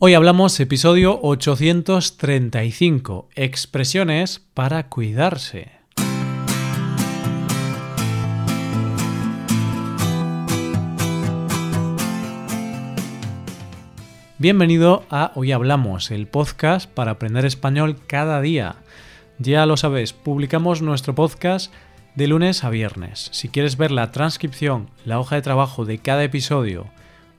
Hoy hablamos episodio 835, expresiones para cuidarse. Bienvenido a Hoy Hablamos, el podcast para aprender español cada día. Ya lo sabes, publicamos nuestro podcast de lunes a viernes. Si quieres ver la transcripción, la hoja de trabajo de cada episodio,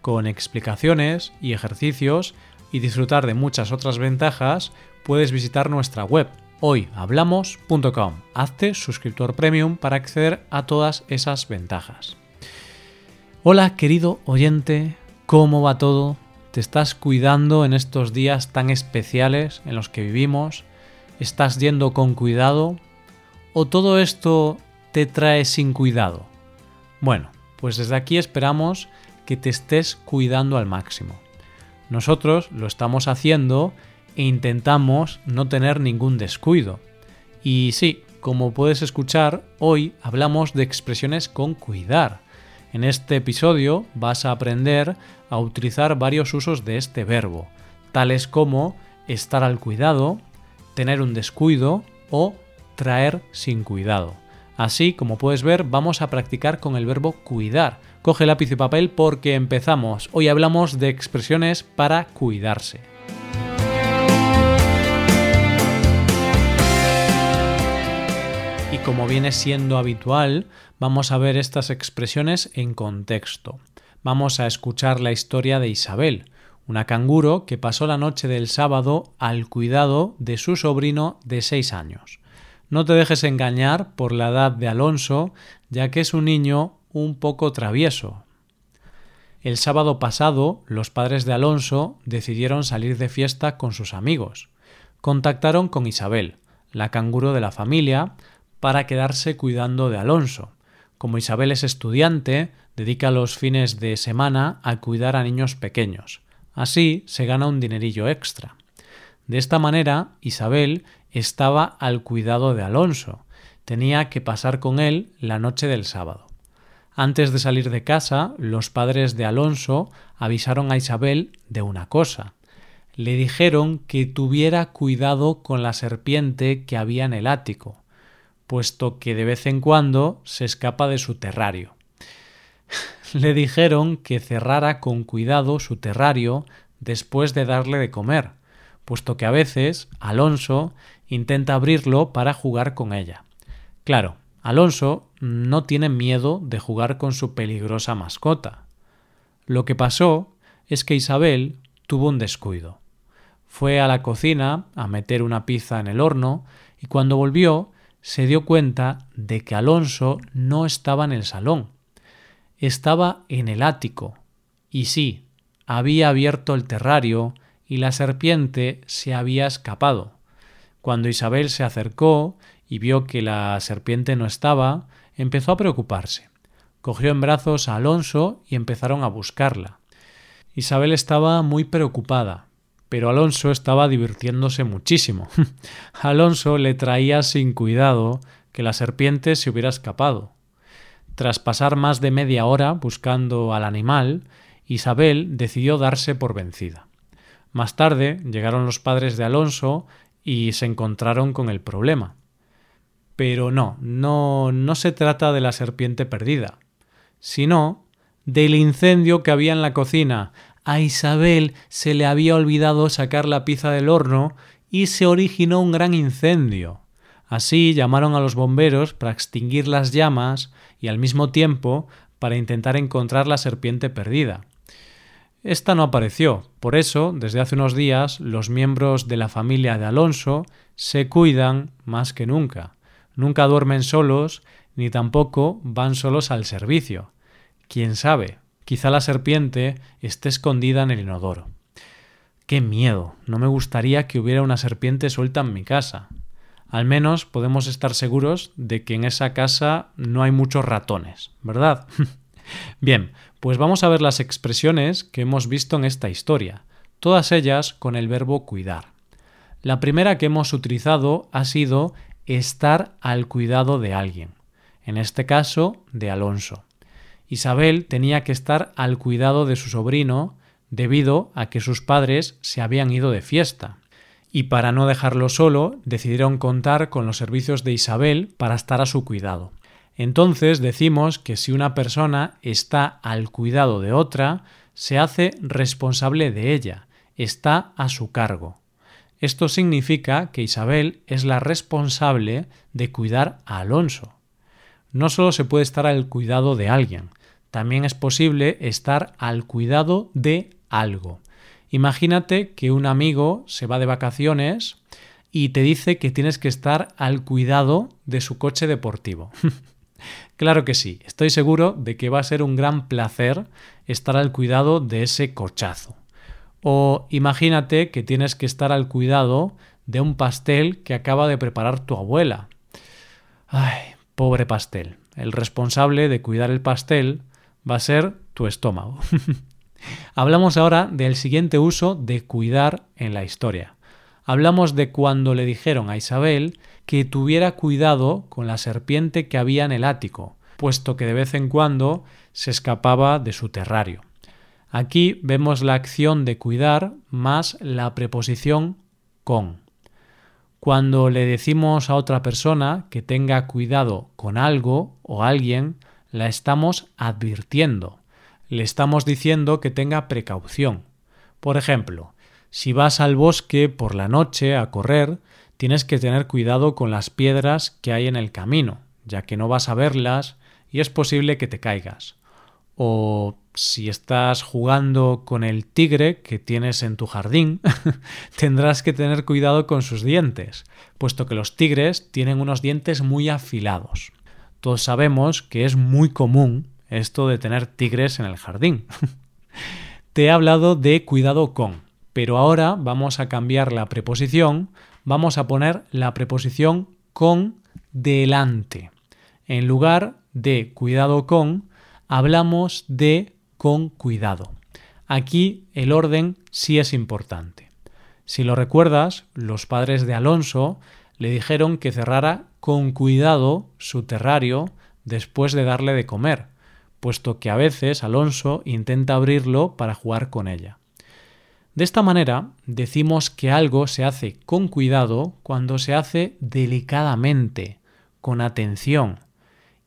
con explicaciones y ejercicios, y disfrutar de muchas otras ventajas, puedes visitar nuestra web hoyhablamos.com. Hazte suscriptor premium para acceder a todas esas ventajas. Hola querido oyente, ¿cómo va todo? ¿Te estás cuidando en estos días tan especiales en los que vivimos? ¿Estás yendo con cuidado? ¿O todo esto te trae sin cuidado? Bueno, pues desde aquí esperamos que te estés cuidando al máximo. Nosotros lo estamos haciendo e intentamos no tener ningún descuido. Y sí, como puedes escuchar, hoy hablamos de expresiones con cuidar. En este episodio vas a aprender a utilizar varios usos de este verbo, tales como estar al cuidado, tener un descuido o traer sin cuidado. Así, como puedes ver, vamos a practicar con el verbo cuidar. Coge lápiz y papel porque empezamos. Hoy hablamos de expresiones para cuidarse. Y como viene siendo habitual, vamos a ver estas expresiones en contexto. Vamos a escuchar la historia de Isabel, una canguro que pasó la noche del sábado al cuidado de su sobrino de seis años. No te dejes engañar por la edad de Alonso, ya que es un niño un poco travieso. El sábado pasado, los padres de Alonso decidieron salir de fiesta con sus amigos. Contactaron con Isabel, la canguro de la familia, para quedarse cuidando de Alonso. Como Isabel es estudiante, dedica los fines de semana a cuidar a niños pequeños. Así se gana un dinerillo extra. De esta manera, Isabel estaba al cuidado de Alonso. Tenía que pasar con él la noche del sábado. Antes de salir de casa, los padres de Alonso avisaron a Isabel de una cosa. Le dijeron que tuviera cuidado con la serpiente que había en el ático, puesto que de vez en cuando se escapa de su terrario. Le dijeron que cerrara con cuidado su terrario después de darle de comer, puesto que a veces Alonso intenta abrirlo para jugar con ella. Claro, Alonso no tiene miedo de jugar con su peligrosa mascota. Lo que pasó es que Isabel tuvo un descuido. Fue a la cocina a meter una pizza en el horno y cuando volvió se dio cuenta de que Alonso no estaba en el salón. Estaba en el ático. Y sí, había abierto el terrario y la serpiente se había escapado. Cuando Isabel se acercó y vio que la serpiente no estaba, empezó a preocuparse. Cogió en brazos a Alonso y empezaron a buscarla. Isabel estaba muy preocupada, pero Alonso estaba divirtiéndose muchísimo. Alonso le traía sin cuidado que la serpiente se hubiera escapado. Tras pasar más de media hora buscando al animal, Isabel decidió darse por vencida. Más tarde llegaron los padres de Alonso y se encontraron con el problema. Pero no, no, no se trata de la serpiente perdida, sino del incendio que había en la cocina. A Isabel se le había olvidado sacar la pizza del horno y se originó un gran incendio. Así llamaron a los bomberos para extinguir las llamas y al mismo tiempo para intentar encontrar la serpiente perdida. Esta no apareció, por eso, desde hace unos días, los miembros de la familia de Alonso se cuidan más que nunca. Nunca duermen solos, ni tampoco van solos al servicio. Quién sabe, quizá la serpiente esté escondida en el inodoro. Qué miedo. No me gustaría que hubiera una serpiente suelta en mi casa. Al menos podemos estar seguros de que en esa casa no hay muchos ratones, ¿verdad? Bien, pues vamos a ver las expresiones que hemos visto en esta historia, todas ellas con el verbo cuidar. La primera que hemos utilizado ha sido estar al cuidado de alguien, en este caso de Alonso. Isabel tenía que estar al cuidado de su sobrino debido a que sus padres se habían ido de fiesta. Y para no dejarlo solo, decidieron contar con los servicios de Isabel para estar a su cuidado. Entonces decimos que si una persona está al cuidado de otra, se hace responsable de ella, está a su cargo. Esto significa que Isabel es la responsable de cuidar a Alonso. No solo se puede estar al cuidado de alguien, también es posible estar al cuidado de algo. Imagínate que un amigo se va de vacaciones y te dice que tienes que estar al cuidado de su coche deportivo. claro que sí, estoy seguro de que va a ser un gran placer estar al cuidado de ese cochazo. O imagínate que tienes que estar al cuidado de un pastel que acaba de preparar tu abuela. Ay, pobre pastel. El responsable de cuidar el pastel va a ser tu estómago. Hablamos ahora del siguiente uso de cuidar en la historia. Hablamos de cuando le dijeron a Isabel que tuviera cuidado con la serpiente que había en el ático, puesto que de vez en cuando se escapaba de su terrario. Aquí vemos la acción de cuidar más la preposición con. Cuando le decimos a otra persona que tenga cuidado con algo o alguien, la estamos advirtiendo. Le estamos diciendo que tenga precaución. Por ejemplo, si vas al bosque por la noche a correr, tienes que tener cuidado con las piedras que hay en el camino, ya que no vas a verlas y es posible que te caigas. O si estás jugando con el tigre que tienes en tu jardín, tendrás que tener cuidado con sus dientes, puesto que los tigres tienen unos dientes muy afilados. Todos sabemos que es muy común esto de tener tigres en el jardín. Te he hablado de cuidado con, pero ahora vamos a cambiar la preposición, vamos a poner la preposición con delante. En lugar de cuidado con, hablamos de con cuidado. Aquí el orden sí es importante. Si lo recuerdas, los padres de Alonso le dijeron que cerrara con cuidado su terrario después de darle de comer, puesto que a veces Alonso intenta abrirlo para jugar con ella. De esta manera decimos que algo se hace con cuidado cuando se hace delicadamente, con atención.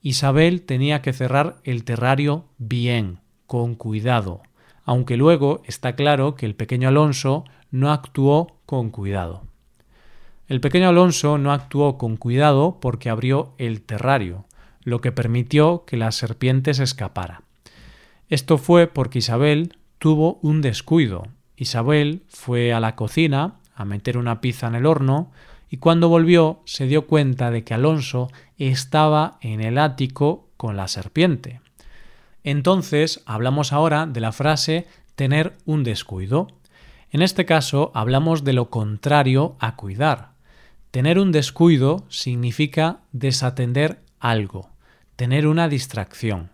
Isabel tenía que cerrar el terrario bien, con cuidado, aunque luego está claro que el pequeño Alonso no actuó con cuidado. El pequeño Alonso no actuó con cuidado porque abrió el terrario, lo que permitió que la serpiente se escapara. Esto fue porque Isabel tuvo un descuido. Isabel fue a la cocina a meter una pizza en el horno y cuando volvió se dio cuenta de que Alonso estaba en el ático con la serpiente. Entonces hablamos ahora de la frase tener un descuido. En este caso hablamos de lo contrario a cuidar. Tener un descuido significa desatender algo, tener una distracción.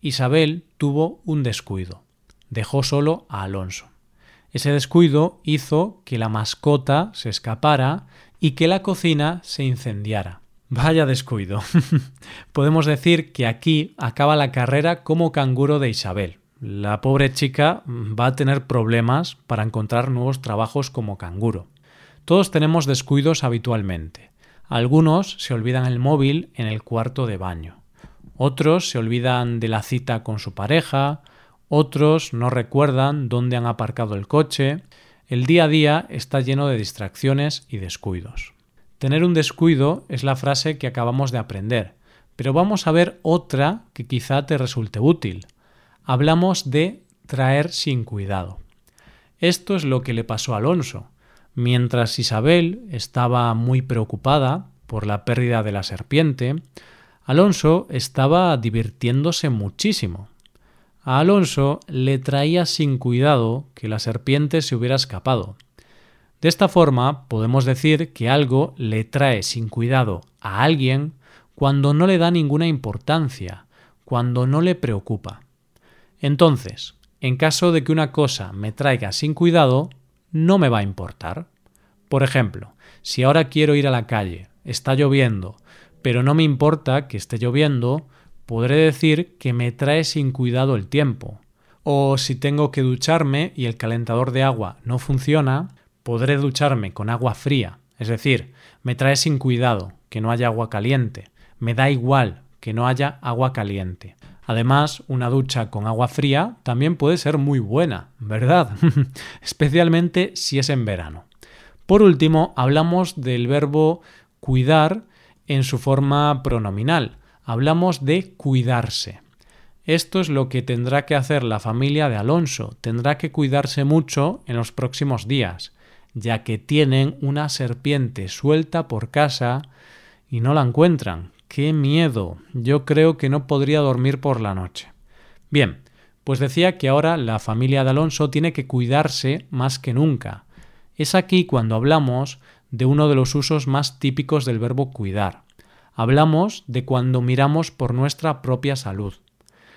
Isabel tuvo un descuido. Dejó solo a Alonso. Ese descuido hizo que la mascota se escapara y que la cocina se incendiara. Vaya descuido. Podemos decir que aquí acaba la carrera como canguro de Isabel. La pobre chica va a tener problemas para encontrar nuevos trabajos como canguro. Todos tenemos descuidos habitualmente. Algunos se olvidan el móvil en el cuarto de baño. Otros se olvidan de la cita con su pareja. Otros no recuerdan dónde han aparcado el coche. El día a día está lleno de distracciones y descuidos. Tener un descuido es la frase que acabamos de aprender, pero vamos a ver otra que quizá te resulte útil. Hablamos de traer sin cuidado. Esto es lo que le pasó a Alonso. Mientras Isabel estaba muy preocupada por la pérdida de la serpiente, Alonso estaba divirtiéndose muchísimo. A Alonso le traía sin cuidado que la serpiente se hubiera escapado. De esta forma podemos decir que algo le trae sin cuidado a alguien cuando no le da ninguna importancia, cuando no le preocupa. Entonces, en caso de que una cosa me traiga sin cuidado, no me va a importar. Por ejemplo, si ahora quiero ir a la calle, está lloviendo, pero no me importa que esté lloviendo, podré decir que me trae sin cuidado el tiempo. O si tengo que ducharme y el calentador de agua no funciona, podré ducharme con agua fría. Es decir, me trae sin cuidado que no haya agua caliente. Me da igual que no haya agua caliente. Además, una ducha con agua fría también puede ser muy buena, ¿verdad? Especialmente si es en verano. Por último, hablamos del verbo cuidar en su forma pronominal. Hablamos de cuidarse. Esto es lo que tendrá que hacer la familia de Alonso. Tendrá que cuidarse mucho en los próximos días, ya que tienen una serpiente suelta por casa y no la encuentran. ¡Qué miedo! Yo creo que no podría dormir por la noche. Bien, pues decía que ahora la familia de Alonso tiene que cuidarse más que nunca. Es aquí cuando hablamos de uno de los usos más típicos del verbo cuidar. Hablamos de cuando miramos por nuestra propia salud.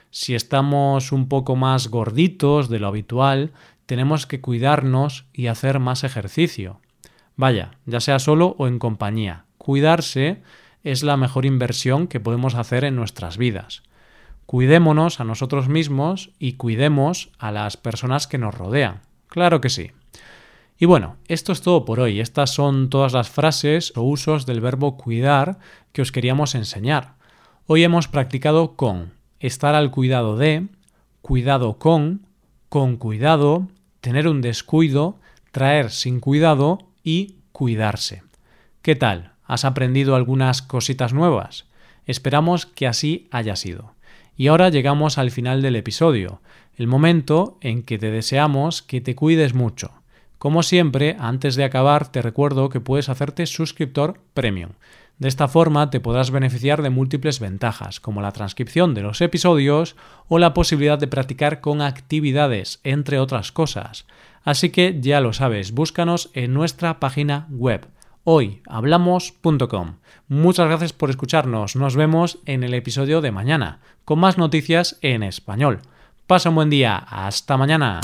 Si estamos un poco más gorditos de lo habitual, tenemos que cuidarnos y hacer más ejercicio. Vaya, ya sea solo o en compañía. Cuidarse es la mejor inversión que podemos hacer en nuestras vidas. Cuidémonos a nosotros mismos y cuidemos a las personas que nos rodean. Claro que sí. Y bueno, esto es todo por hoy. Estas son todas las frases o usos del verbo cuidar que os queríamos enseñar. Hoy hemos practicado con estar al cuidado de, cuidado con, con cuidado, tener un descuido, traer sin cuidado y cuidarse. ¿Qué tal? ¿Has aprendido algunas cositas nuevas? Esperamos que así haya sido. Y ahora llegamos al final del episodio, el momento en que te deseamos que te cuides mucho. Como siempre, antes de acabar, te recuerdo que puedes hacerte suscriptor premium. De esta forma te podrás beneficiar de múltiples ventajas, como la transcripción de los episodios o la posibilidad de practicar con actividades, entre otras cosas. Así que ya lo sabes, búscanos en nuestra página web hoyhablamos.com. Muchas gracias por escucharnos. Nos vemos en el episodio de mañana, con más noticias en español. Pasa un buen día. Hasta mañana.